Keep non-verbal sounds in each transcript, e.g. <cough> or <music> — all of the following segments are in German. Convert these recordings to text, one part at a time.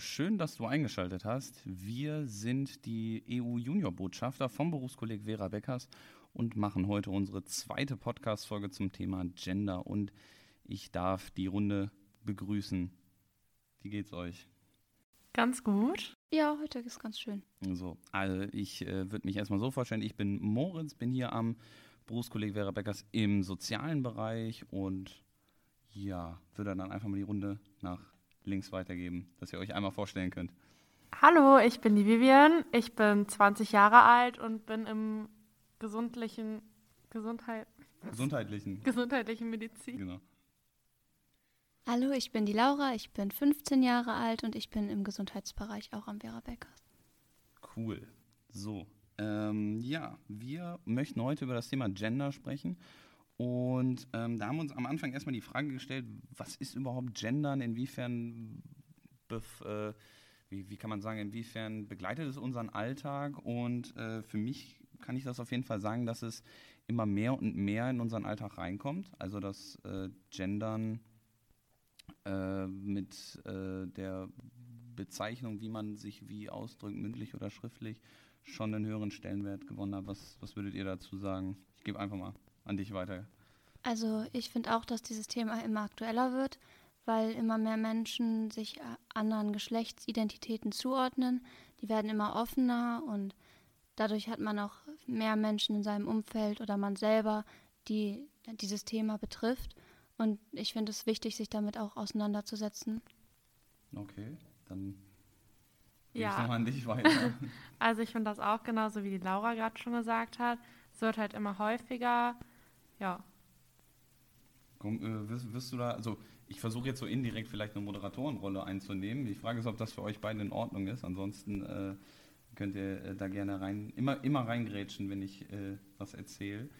Schön, dass du eingeschaltet hast. Wir sind die EU-Junior-Botschafter vom Berufskolleg Vera Beckers und machen heute unsere zweite Podcast-Folge zum Thema Gender. Und ich darf die Runde begrüßen. Wie geht's euch? Ganz gut. Ja, heute ist ganz schön. So, also ich äh, würde mich erstmal so vorstellen, ich bin Moritz, bin hier am Berufskolleg Vera Beckers im sozialen Bereich und ja, würde dann einfach mal die Runde nach links weitergeben, dass ihr euch einmal vorstellen könnt. Hallo, ich bin die Vivian. Ich bin 20 Jahre alt und bin im gesundlichen Gesundheit Gesundheitlichen. gesundheitlichen Medizin. Genau. Hallo, ich bin die Laura, ich bin 15 Jahre alt und ich bin im Gesundheitsbereich auch am Vera Beckers. Cool. So, ähm, ja, wir möchten heute über das Thema Gender sprechen. Und ähm, da haben wir uns am Anfang erstmal die Frage gestellt, was ist überhaupt Gendern? Inwiefern, äh, wie, wie, kann man sagen, inwiefern begleitet es unseren Alltag? Und äh, für mich kann ich das auf jeden Fall sagen, dass es immer mehr und mehr in unseren Alltag reinkommt. Also dass äh, Gendern äh, mit äh, der Bezeichnung, wie man sich wie ausdrückt, mündlich oder schriftlich, schon einen höheren Stellenwert gewonnen hat. Was, was würdet ihr dazu sagen? Ich gebe einfach mal an dich weiter. Also ich finde auch, dass dieses Thema immer aktueller wird, weil immer mehr Menschen sich äh, anderen Geschlechtsidentitäten zuordnen. Die werden immer offener und dadurch hat man auch mehr Menschen in seinem Umfeld oder man selber, die dieses Thema betrifft. Und ich finde es wichtig, sich damit auch auseinanderzusetzen. Okay, dann gebe Ja. ich nochmal an dich <laughs> weiter. Also ich finde das auch genauso, wie die Laura gerade schon gesagt hat. Es wird halt immer häufiger. Ja, Komm, äh, wirst, wirst du da, also ich versuche jetzt so indirekt vielleicht eine Moderatorenrolle einzunehmen. Die Frage ist, ob das für euch beide in Ordnung ist. Ansonsten äh, könnt ihr äh, da gerne rein, immer, immer reingrätschen, wenn ich äh, was erzähle.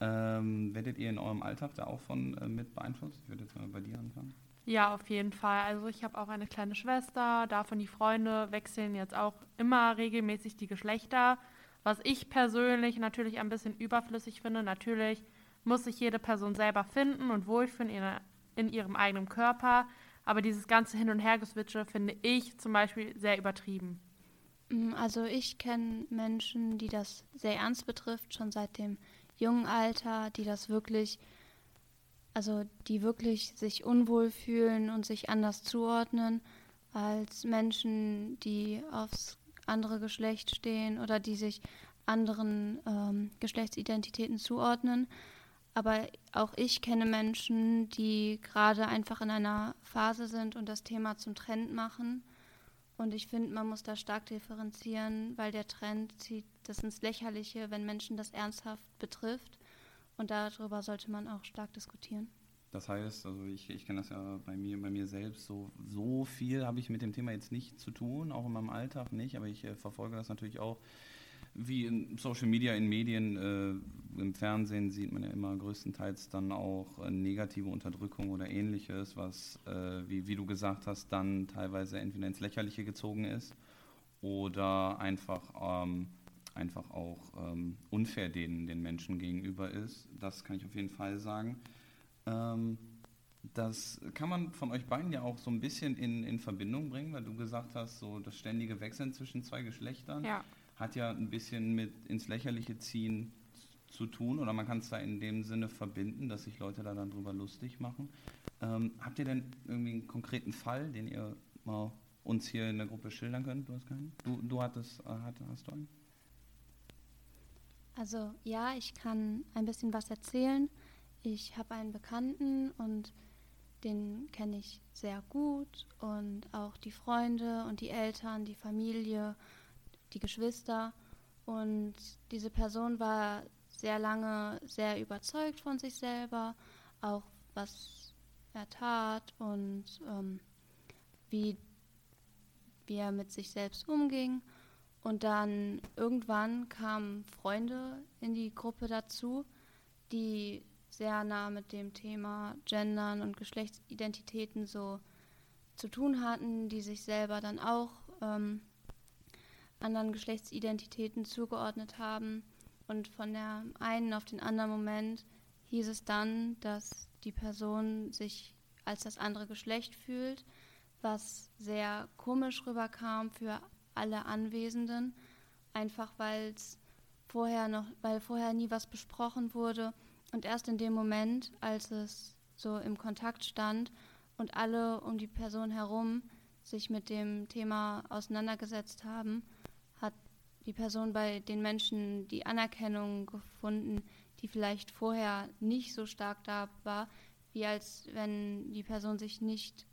Ähm, werdet ihr in eurem Alltag da auch von äh, mit beeinflusst? Ich würde jetzt mal bei dir anfangen. ja, auf jeden Fall. Also ich habe auch eine kleine Schwester. Davon die Freunde wechseln jetzt auch immer regelmäßig die Geschlechter. Was ich persönlich natürlich ein bisschen überflüssig finde. Natürlich muss sich jede Person selber finden und wohlfühlen in, in ihrem eigenen Körper. Aber dieses ganze Hin- und Hergeswitche finde ich zum Beispiel sehr übertrieben. Mm, Also ich kenne Menschen, die das sehr ernst betrifft, schon seit dem jungen Alter, die das wirklich, also die wirklich sich unwohl fühlen und sich anders zuordnen als Menschen, die aufs andere Geschlecht stehen oder die sich anderen ähm, Geschlechtsidentitäten zuordnen. Aber auch ich kenne Menschen, die gerade einfach in einer Phase sind und das Thema zum Trend machen. Und ich finde, man muss da stark differenzieren, weil der Trend zieht das ins Lächerliche, wenn Menschen das ernsthaft betrifft. Und darüber sollte man auch stark diskutieren. Das heißt, also ich, ich kenne das ja bei mir, bei mir selbst, so, so viel habe ich mit dem Thema jetzt nicht zu tun, auch in meinem Alltag nicht, aber ich äh, verfolge das natürlich auch wie in Social Media, in Medien, äh, im Fernsehen sieht man ja immer größtenteils dann auch äh, negative Unterdrückung oder ähnliches, was, äh, wie, wie du gesagt hast, dann teilweise entweder ins Lächerliche gezogen ist oder einfach, ähm, einfach auch ähm, unfair den, den Menschen gegenüber ist. Das kann ich auf jeden Fall sagen. Ähm, das kann man von euch beiden ja auch so ein bisschen in, in Verbindung bringen, weil du gesagt hast, so das ständige Wechseln zwischen zwei Geschlechtern Ja. hat ja ein bisschen mit ins Lächerliche ziehen zu tun oder man kann es da in dem Sinne verbinden, dass sich Leute da dann drüber lustig machen. Ähm, habt ihr denn irgendwie einen konkreten Fall, den ihr mal uns hier in der Gruppe schildern könnt? Du hast keinen? Du, du hattest, äh, hat, hast du einen? Also ja, ich kann ein bisschen was erzählen. Ich habe einen Bekannten und den kenne ich sehr gut und auch die Freunde und die Eltern, die Familie, die Geschwister. Und diese Person war sehr lange sehr überzeugt von sich selber, auch was er tat und ähm, wie, wie er mit sich selbst umging. Und dann irgendwann kamen Freunde in die Gruppe dazu, die sehr nah mit dem Thema Gendern und Geschlechtsidentitäten so zu tun hatten, die sich selber dann auch ähm, anderen Geschlechtsidentitäten zugeordnet haben. Und von der einen auf den anderen Moment hieß es dann, dass die Person sich als das andere Geschlecht fühlt, was sehr komisch rüberkam für alle Anwesenden, einfach weil vorher noch, weil vorher nie was besprochen wurde. Und erst in dem Moment, als es so im Kontakt stand und alle um die Person herum sich mit dem Thema auseinandergesetzt haben, hat die Person bei den Menschen die Anerkennung gefunden, die vielleicht vorher nicht so stark da war, wie als wenn die Person sich nicht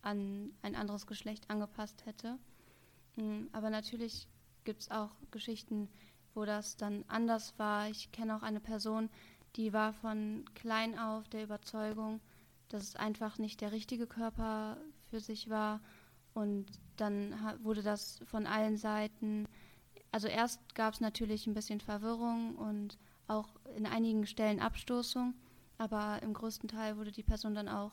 an ein anderes Geschlecht angepasst hätte. Mm, aber natürlich gibt es auch Geschichten, wo das dann anders war. Ich kenne auch eine Person, die war von klein auf der Überzeugung, dass es einfach nicht der richtige Körper für sich war. Und dann wurde das von allen Seiten, also erst gab es natürlich ein bisschen Verwirrung und auch in einigen Stellen Abstoßung, aber im größten Teil wurde die Person dann auch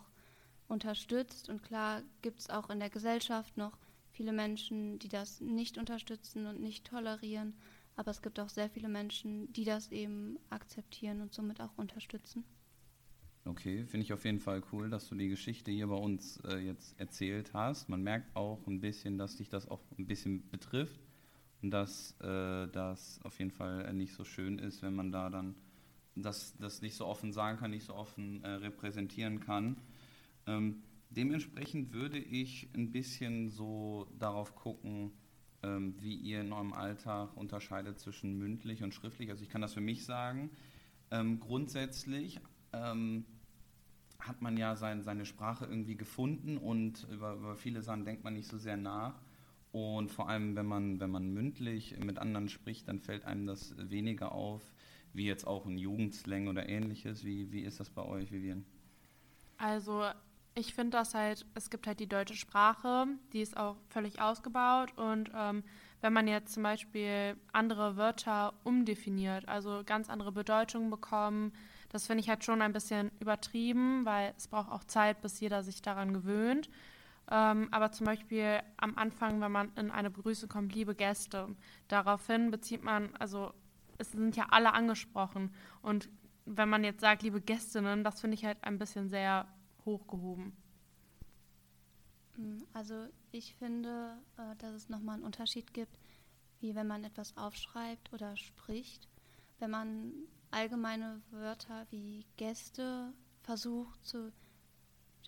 unterstützt. Und klar gibt es auch in der Gesellschaft noch viele Menschen, die das nicht unterstützen und nicht tolerieren. Aber es gibt auch sehr viele Menschen, die das eben akzeptieren und somit auch unterstützen. Okay, finde ich auf jeden Fall cool, dass du die Geschichte hier bei uns äh, jetzt erzählt hast. Man merkt auch ein bisschen, dass dich das auch ein bisschen betrifft dass äh, das auf jeden Fall nicht so schön ist, wenn man da dann das, das nicht so offen sagen kann, nicht so offen äh, repräsentieren kann. Ähm, dementsprechend würde ich ein bisschen so darauf gucken, ähm, wie ihr in eurem Alltag unterscheidet zwischen mündlich und schriftlich. Also ich kann das für mich sagen. Ähm, grundsätzlich ähm, hat man ja sein, seine Sprache irgendwie gefunden und über, über viele Sachen denkt man nicht so sehr nach. Und vor allem, wenn man, wenn man mündlich mit anderen spricht, dann fällt einem das weniger auf, wie jetzt auch ein Jugendslang oder ähnliches. Wie, wie ist das bei euch, Vivian? Also ich finde das halt, es gibt halt die deutsche Sprache, die ist auch völlig ausgebaut und ähm, wenn man jetzt zum Beispiel andere Wörter umdefiniert, also ganz andere Bedeutungen bekommen, das finde ich halt schon ein bisschen übertrieben, weil es braucht auch Zeit, bis jeder sich daran gewöhnt. Ähm, aber zum Beispiel am Anfang, wenn man in eine Begrüßung kommt, liebe Gäste, daraufhin bezieht man, also es sind ja alle angesprochen und wenn man jetzt sagt, liebe Gästinnen, das finde ich halt ein bisschen sehr hochgehoben? Mm, also ich finde, äh, dass es nochmal einen Unterschied gibt, wie wenn man etwas aufschreibt oder spricht. Wenn man allgemeine Wörter wie Gäste versucht zu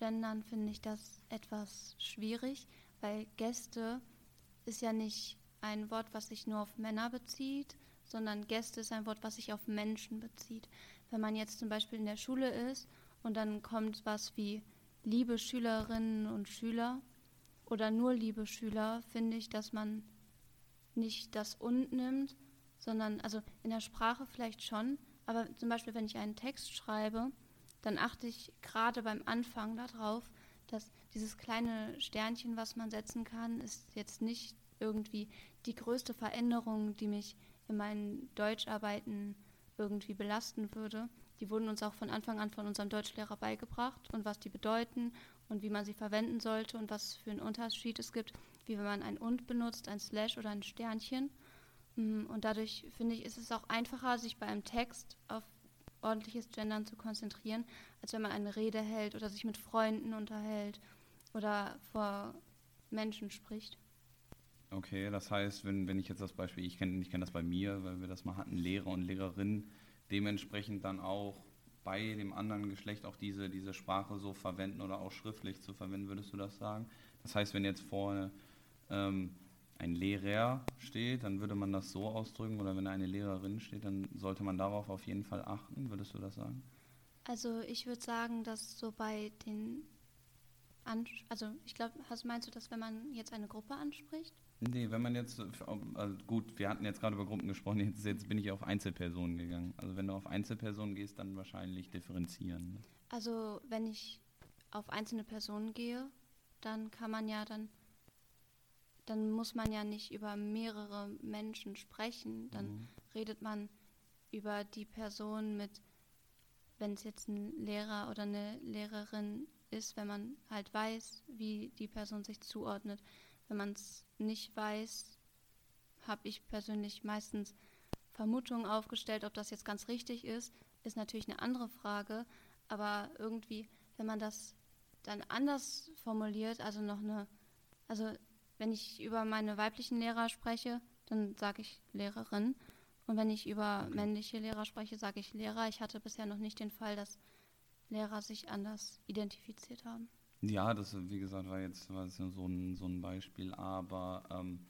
gendern, finde ich das etwas schwierig, weil Gäste ist ja nicht ein Wort, was sich nur auf Männer bezieht, sondern Gäste ist ein Wort, was sich auf Menschen bezieht. Wenn man jetzt zum Beispiel in der Schule ist und dann kommt was wie liebe Schülerinnen und Schüler oder nur liebe Schüler, finde ich, dass man nicht das und nimmt, sondern also in der Sprache vielleicht schon, aber zum Beispiel, wenn ich einen Text schreibe, dann achte ich gerade beim Anfang darauf, dass dieses kleine Sternchen, was man setzen kann, ist jetzt nicht irgendwie die größte Veränderung, die mich in meinen Deutscharbeiten irgendwie belasten würde, die wurden uns auch von Anfang an von unserem Deutschlehrer beigebracht und was die bedeuten und wie man sie verwenden sollte und was für einen Unterschied es gibt, wie wenn man ein und benutzt, ein Slash oder ein Sternchen. Mm, und dadurch finde ich, ist es auch einfacher, sich bei einem Text auf ordentliches Gendern zu konzentrieren, als wenn man eine Rede hält oder sich mit Freunden unterhält oder vor Menschen spricht. Okay, das heißt, wenn, wenn ich jetzt das Beispiel, ich kenne ich kenn das bei mir, weil wir das mal hatten, Lehrer und Lehrerinnen, dementsprechend dann auch bei dem anderen Geschlecht auch diese, diese Sprache so verwenden oder auch schriftlich zu verwenden, würdest du das sagen? Das heißt, wenn jetzt vorne ähm, ein Lehrer steht, dann würde man das so ausdrücken oder wenn eine Lehrerin steht, dann sollte man darauf auf jeden Fall achten, würdest du das sagen? Also ich würde sagen, dass so bei den, An also ich glaube, meinst du das, wenn man jetzt eine Gruppe anspricht? Nee, wenn man jetzt, also gut, wir hatten jetzt gerade über Gruppen gesprochen, jetzt, jetzt, bin ich auf Einzelpersonen gegangen. Also wenn du auf Einzelpersonen gehst, dann wahrscheinlich differenzieren. Ne? Also wenn ich auf einzelne Personen gehe, dann kann man ja dann, dann muss man ja nicht über mehrere Menschen sprechen. Dann mhm. redet man über die Person mit, wenn es jetzt ein Lehrer oder eine Lehrerin ist, wenn man halt weiß, wie die Person sich zuordnet wenn man es nicht weiß, habe ich persönlich meistens Vermutungen aufgestellt, ob das jetzt ganz richtig ist, ist natürlich eine andere Frage. Aber irgendwie, wenn man das dann anders formuliert, also noch eine, also wenn ich über meine weiblichen Lehrer spreche, dann sage ich Lehrerin. Und wenn ich über männliche Lehrer spreche, sage ich Lehrer. Ich hatte bisher noch nicht den Fall, dass Lehrer sich anders identifiziert haben. Ja, das, wie gesagt, war jetzt war so, ein, so ein Beispiel, aber ähm,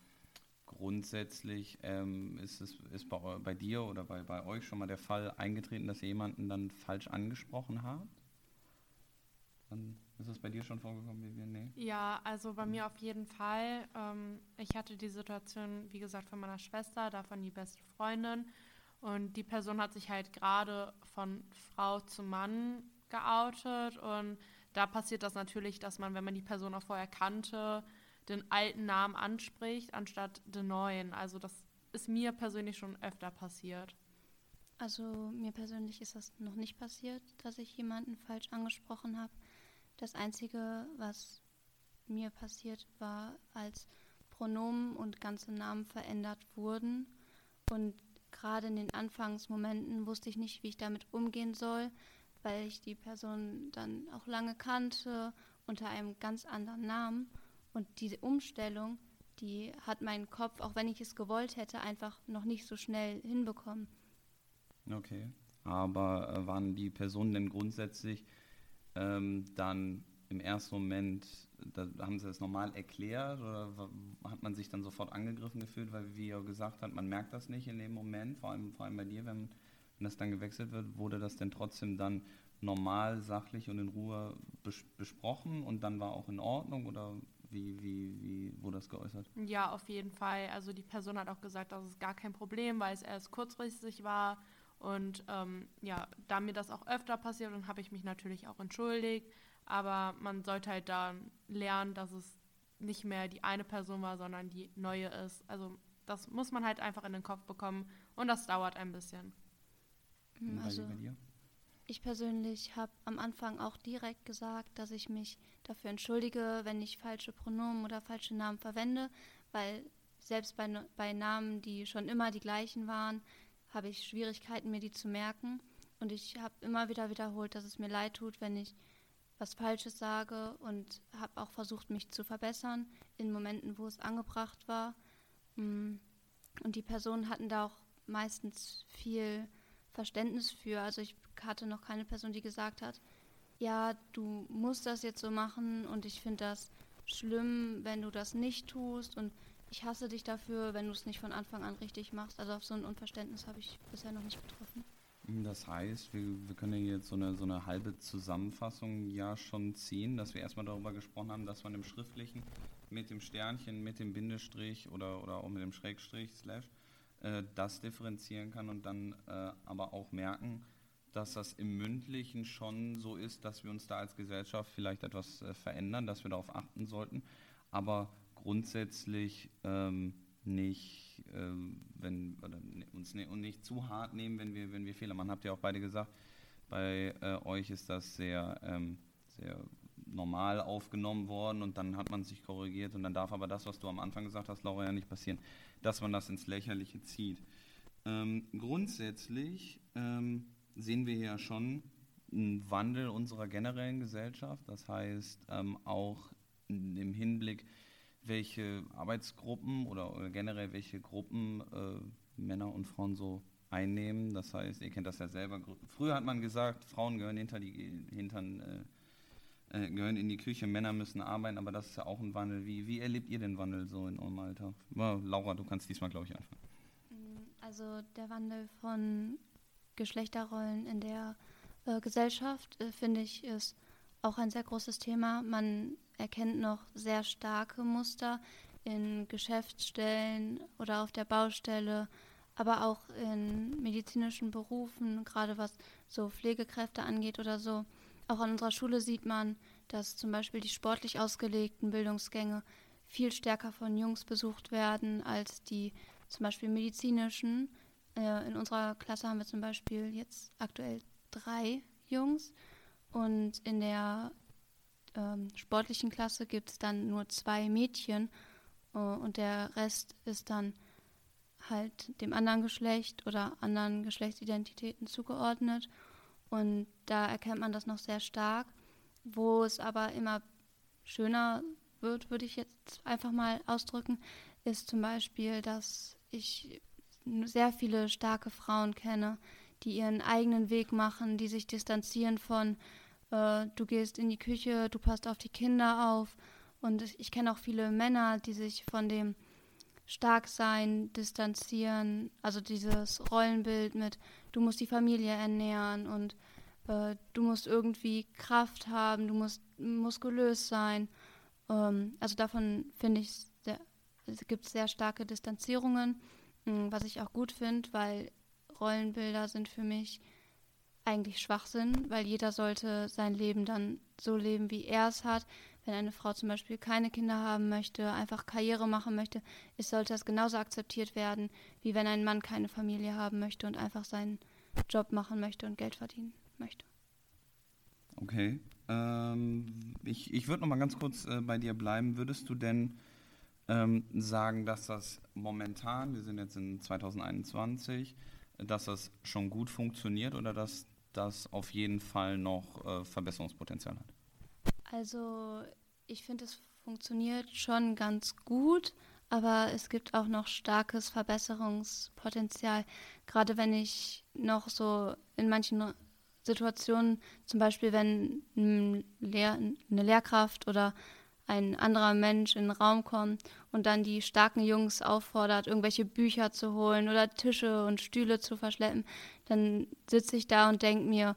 grundsätzlich ähm, ist es ist bei, bei, dir oder bei, bei euch schon mal der Fall eingetreten, dass ihr jemanden dann falsch angesprochen habt? Dann ist das bei dir schon vorgekommen, Vivian? Nee? Ja, also bei mir auf jeden Fall. Ähm, ich hatte die Situation, wie gesagt, von meiner Schwester, davon die beste Freundin. Und die Person hat sich halt gerade von Frau zu Mann geoutet. Und da passiert das natürlich, dass man, wenn man die Person auch vorher kannte, den alten Namen anspricht, anstatt den neuen. Also das ist mir persönlich schon öfter passiert. Also mir persönlich ist das noch nicht passiert, dass ich jemanden falsch angesprochen habe. Das Einzige, was mir passiert war, als Pronomen und ganze Namen verändert wurden. Und gerade in den Anfangsmomenten wusste ich nicht, wie ich damit umgehen soll, weil ich die Person dann auch lange kannte unter einem ganz anderen Namen. Und diese Umstellung, die hat mein Kopf, auch wenn ich es gewollt hätte, einfach noch nicht so schnell hinbekommen. Okay. Aber äh, waren die Personen denn grundsätzlich ähm, dann im ersten Moment, da haben Sie das normal erklärt oder hat man sich dann sofort angegriffen gefühlt, weil wie er gesagt hat, man merkt das nicht in dem Moment, vor allem, vor allem bei dir, wenn, wenn das dann gewechselt wird, wurde das denn trotzdem dann normal, sachlich und in Ruhe bes besprochen und dann war auch in Ordnung oder wie, wie, wie wurde das geäußert? Ja, auf jeden Fall. Also die Person hat auch gesagt, das ist gar kein Problem, weil es erst kurzfristig war und ähm, ja, da mir das auch öfter passiert, dann habe ich mich natürlich auch entschuldigt. Aber man sollte halt dann lernen, dass es nicht mehr die eine Person war, sondern die neue ist. Also das muss man halt einfach in den Kopf bekommen und das dauert ein bisschen. Hm, also, ich persönlich habe am Anfang auch direkt gesagt, dass ich mich dafür entschuldige, wenn ich falsche Pronomen oder falsche Namen verwende, weil selbst bei, bei Namen, die schon immer die gleichen waren, habe ich Schwierigkeiten, mir die zu merken. Und ich habe immer wieder wiederholt, dass es mir leid tut, wenn ich was Falsches sage und habe auch versucht, mich zu verbessern in Momenten, wo es angebracht war. Mm. Und die Personen hatten da auch meistens viel Verständnis für. Also ich hatte noch keine Person, die gesagt hat, ja, du musst das jetzt so machen und ich finde das schlimm, wenn du das nicht tust und ich hasse dich dafür, wenn du es nicht von Anfang an richtig machst. Also auf so ein Unverständnis habe ich bisher noch nicht getroffen. Das heißt, wir, wir können jetzt so eine, so eine halbe Zusammenfassung ja schon ziehen, dass wir erstmal darüber gesprochen haben, dass man im Schriftlichen mit dem Sternchen, mit dem Bindestrich oder, oder auch mit dem Schrägstrich, Slash, äh, das differenzieren kann und dann äh, aber auch merken, dass das im Mündlichen schon so ist, dass wir uns da als Gesellschaft vielleicht etwas äh, verändern, dass wir darauf achten sollten. Aber grundsätzlich ähm, nicht, ähm, wenn, ne, uns ne, und nicht zu hart nehmen, wenn wir, wenn wir Fehler machen. Habt ihr auch beide gesagt, bei äh, euch ist das sehr, ähm, sehr normal aufgenommen worden und dann hat man sich korrigiert und dann darf aber das, was du am Anfang gesagt hast, Laura, ja nicht passieren, dass man das ins Lächerliche zieht. Ähm, grundsätzlich ähm, sehen wir ja schon einen Wandel unserer generellen Gesellschaft, das heißt ähm, auch im Hinblick welche Arbeitsgruppen oder, generell welche Gruppen äh, Männer und Frauen so einnehmen. Das heißt, ihr kennt das ja selber. Früher hat man gesagt, Frauen gehören hinter die Hintern, äh, äh, gehören in die Küche, Männer müssen arbeiten, aber das ist ja auch ein Wandel. Wie, wie erlebt ihr den Wandel so in eurem Alltag? Well, Laura, du kannst diesmal, glaube ich, anfangen. Also der Wandel von Geschlechterrollen in der äh, Gesellschaft, äh, finde ich, ist auch ein sehr großes Thema. Man erkennt noch sehr starke Muster in Geschäftsstellen oder auf der Baustelle, aber auch in medizinischen Berufen, gerade was so Pflegekräfte angeht oder so. Auch an unserer Schule sieht man, dass zum Beispiel die sportlich ausgelegten Bildungsgänge viel stärker von Jungs besucht werden als die zum Beispiel medizinischen. Äh, in unserer Klasse haben wir zum Beispiel jetzt aktuell drei Jungs und in der ähm, sportlichen Klasse gibt es dann nur zwei Mädchen äh, und der Rest ist dann halt dem anderen Geschlecht oder anderen Geschlechtsidentitäten zugeordnet. Und da erkennt man das noch sehr stark. Wo es aber immer schöner wird, würde ich jetzt einfach mal ausdrücken, ist zum Beispiel, dass ich sehr viele starke Frauen kenne, die ihren eigenen Weg machen, die sich distanzieren von, äh, du gehst in die Küche, du passt auf die Kinder auf. Und ich kenne auch viele Männer, die sich von dem Starksein distanzieren, also dieses Rollenbild mit, du musst die Familie ernähren und äh, du musst irgendwie Kraft haben, du musst muskulös sein. Ähm, also davon finde ich, es gibt sehr starke Distanzierungen, mh, was ich auch gut finde, weil Rollenbilder sind für mich eigentlich Schwachsinn, weil jeder sollte sein Leben dann so leben, wie er es hat. Wenn eine Frau zum Beispiel keine Kinder haben möchte, einfach Karriere machen möchte, ist, sollte das genauso akzeptiert werden, wie wenn ein Mann keine Familie haben möchte und einfach seinen Job machen möchte und Geld verdienen möchte. Okay. Ähm, ich ich würde noch mal ganz kurz äh, bei dir bleiben. Würdest du denn ähm, sagen, dass das momentan, wir sind jetzt in 2021, dass das schon gut funktioniert oder dass das auf jeden Fall noch äh, Verbesserungspotenzial hat? Also ich finde, es funktioniert schon ganz gut, aber es gibt auch noch starkes Verbesserungspotenzial. Gerade wenn ich noch so in manchen Situationen, zum Beispiel wenn eine Lehrkraft oder ein anderer Mensch in den Raum kommt und dann die starken Jungs auffordert, irgendwelche Bücher zu holen oder Tische und Stühle zu verschleppen, dann sitze ich da und denke mir,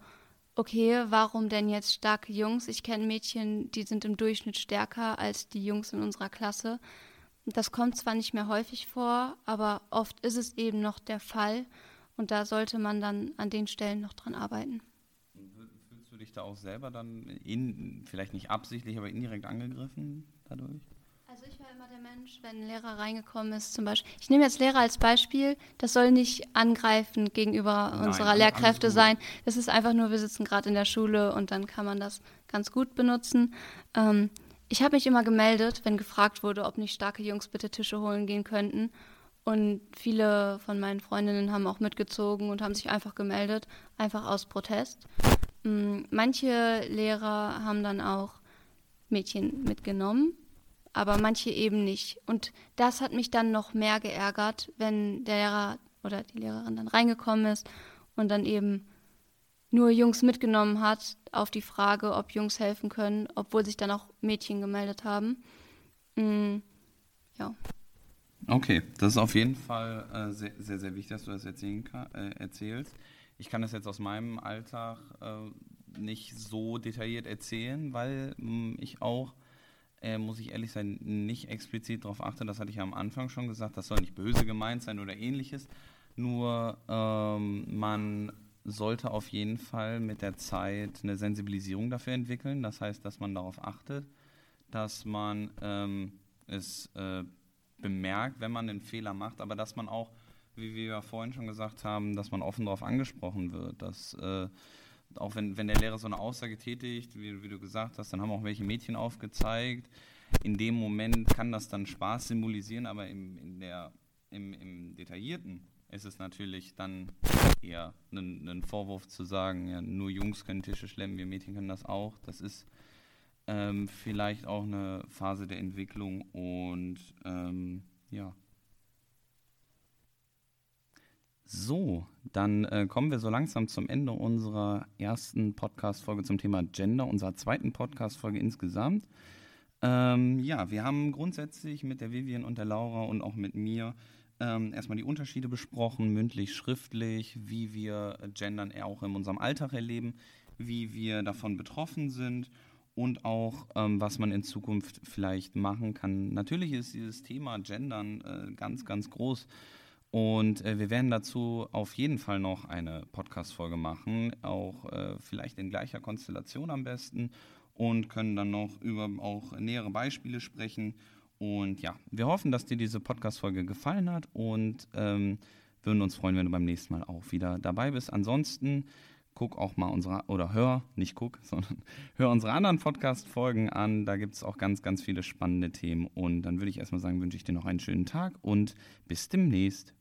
okay, warum denn jetzt starke Jungs? Ich kenne Mädchen, die sind im Durchschnitt stärker als die Jungs in unserer Klasse. Das kommt zwar nicht mehr häufig vor, aber oft ist es eben noch der Fall und da sollte man dann an den Stellen noch dran arbeiten dich da auch selber dann, in, vielleicht nicht absichtlich, aber indirekt angegriffen dadurch? Also ich war immer der Mensch, wenn ein Lehrer reingekommen ist zum Beispiel. Ich nehme jetzt Lehrer als Beispiel. Das soll nicht angreifend gegenüber Nein, unserer Lehrkräfte sein. Das ist einfach nur, wir sitzen gerade in der Schule und dann kann man das ganz gut benutzen. Ähm, ich habe mich immer gemeldet, wenn gefragt wurde, ob nicht starke Jungs bitte Tische holen gehen könnten. Und viele von meinen Freundinnen haben auch mitgezogen und haben sich einfach gemeldet, einfach aus Protest. Mm, manche Lehrer haben dann auch Mädchen mitgenommen, aber manche eben nicht. Und das hat mich dann noch mehr geärgert, wenn der Lehrer oder die Lehrerin dann reingekommen ist und dann eben nur Jungs mitgenommen hat auf die Frage, ob Jungs helfen können, obwohl sich dann auch Mädchen gemeldet haben. Mhm. Ja. Okay, das ist auf jeden Fall äh, sehr, sehr, sehr wichtig, dass du das erzählen kann, äh, erzählst. Ich kann das jetzt aus meinem Alltag äh, nicht so detailliert erzählen, weil mh, hm, ich auch, äh, muss ich ehrlich sein, nicht explizit darauf achte. Das hatte ich ja am Anfang schon gesagt. Das soll nicht böse gemeint sein oder ähnliches. Nur ähm, man sollte auf jeden Fall mit der Zeit eine Sensibilisierung dafür entwickeln. Das heißt, dass man darauf achtet, dass man ähm, es äh, bemerkt, wenn man einen Fehler macht, aber dass man auch wie wir ja vorhin schon gesagt haben, dass man offen darauf angesprochen wird, dass äh, auch wenn, wenn der Lehrer so eine Aussage tätigt, wie, wie, du gesagt hast, dann haben auch welche Mädchen aufgezeigt. In dem Moment kann das dann Spaß symbolisieren, aber im, in der, im, im Detaillierten ist es natürlich dann eher ein, ein Vorwurf zu sagen, ja, nur Jungs können Tische schlemmen, wir Mädchen können das auch. Das ist ähm, vielleicht auch eine Phase der Entwicklung und ähm, ja. So, dann äh, kommen wir so langsam zum Ende unserer ersten Podcast-Folge zum Thema Gender, unserer zweiten Podcast-Folge insgesamt. Ähm, ja, wir haben grundsätzlich mit der Vivian und der Laura und auch mit mir ähm, erstmal die Unterschiede besprochen, mündlich, schriftlich, wie wir Gendern auch in unserem Alltag erleben, wie wir davon betroffen sind und auch, ähm, was man in Zukunft vielleicht machen kann. Natürlich ist dieses Thema Gendern äh, ganz, ganz groß und äh, wir werden dazu auf jeden Fall noch eine Podcast-Folge machen, auch äh, vielleicht in gleicher Konstellation am besten und können dann noch über auch nähere Beispiele sprechen. Und ja, wir hoffen, dass dir diese Podcast-Folge gefallen hat und ähm, würden uns freuen, wenn du beim nächsten Mal auch wieder dabei bist. Ansonsten guck auch mal unsere, oder hör, nicht guck, <laughs> sondern hör unsere anderen Podcast-Folgen an. Da gibt es auch ganz, ganz viele spannende Themen. Und dann würde ich erstmal sagen, wünsche ich dir noch einen schönen Tag und bis demnächst.